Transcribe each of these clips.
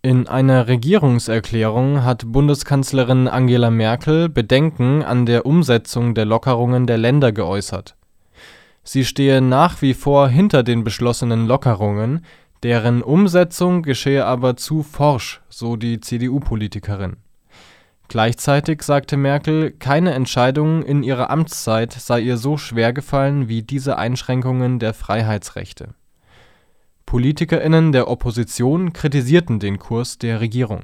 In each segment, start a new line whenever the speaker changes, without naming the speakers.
In einer Regierungserklärung hat Bundeskanzlerin Angela Merkel Bedenken an der Umsetzung der Lockerungen der Länder geäußert. Sie stehe nach wie vor hinter den beschlossenen Lockerungen, deren Umsetzung geschehe aber zu forsch, so die CDU-Politikerin. Gleichzeitig sagte Merkel, keine Entscheidung in ihrer Amtszeit sei ihr so schwer gefallen wie diese Einschränkungen der Freiheitsrechte PolitikerInnen der Opposition kritisierten den Kurs der Regierung.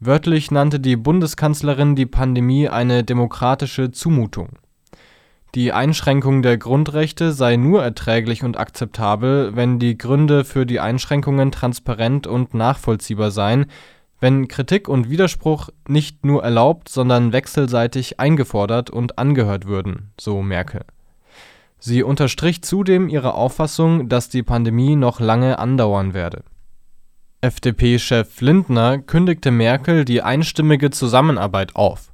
Wörtlich nannte die Bundeskanzlerin die Pandemie eine demokratische Zumutung. Die Einschränkung der Grundrechte sei nur erträglich und akzeptabel, wenn die Gründe für die Einschränkungen transparent und nachvollziehbar seien, wenn Kritik und Widerspruch nicht nur erlaubt, sondern wechselseitig eingefordert und angehört würden, so Merkel Sie unterstrich zudem ihre Auffassung, dass die Pandemie noch lange andauern werde. FDP-Chef Lindner kündigte Merkel die einstimmige Zusammenarbeit auf.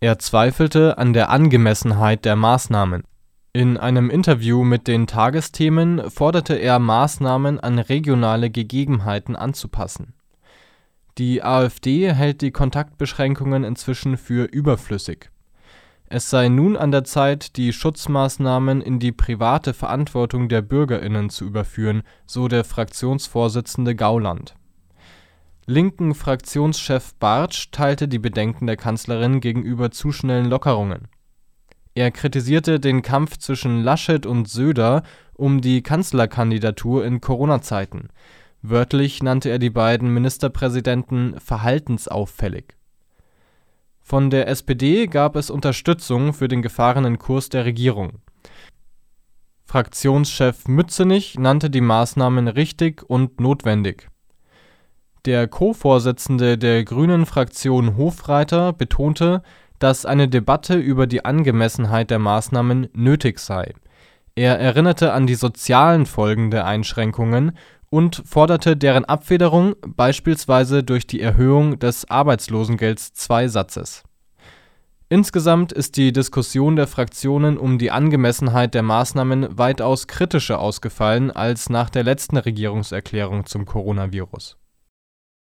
Er zweifelte an der Angemessenheit der Maßnahmen. In einem Interview mit den Tagesthemen forderte er Maßnahmen an regionale Gegebenheiten anzupassen. Die AfD hält die Kontaktbeschränkungen inzwischen für überflüssig es sei nun an der Zeit, die Schutzmaßnahmen in die private Verantwortung der BürgerInnen zu überführen, so der Fraktionsvorsitzende Gauland. Linken-Fraktionschef Bartsch teilte die Bedenken der Kanzlerin gegenüber zu schnellen Lockerungen. Er kritisierte den Kampf zwischen Laschet und Söder um die Kanzlerkandidatur in Corona-Zeiten. Wörtlich nannte er die beiden Ministerpräsidenten verhaltensauffällig von der SPD gab es Unterstützung für den gefahrenen Kurs der Regierung. Fraktionschef Mützenich nannte die Maßnahmen richtig und notwendig. Der Co-Vorsitzende der Grünen-Fraktion Hofreiter betonte, dass eine Debatte über die Angemessenheit der Maßnahmen nötig sei. Er erinnerte an die sozialen Folgen der Einschränkungen und forderte deren Abfederung beispielsweise durch die Erhöhung des Arbeitslosengelds-II-Satzes. Insgesamt ist die Diskussion der Fraktionen um die Angemessenheit der Maßnahmen weitaus kritischer ausgefallen als nach der letzten Regierungserklärung zum Coronavirus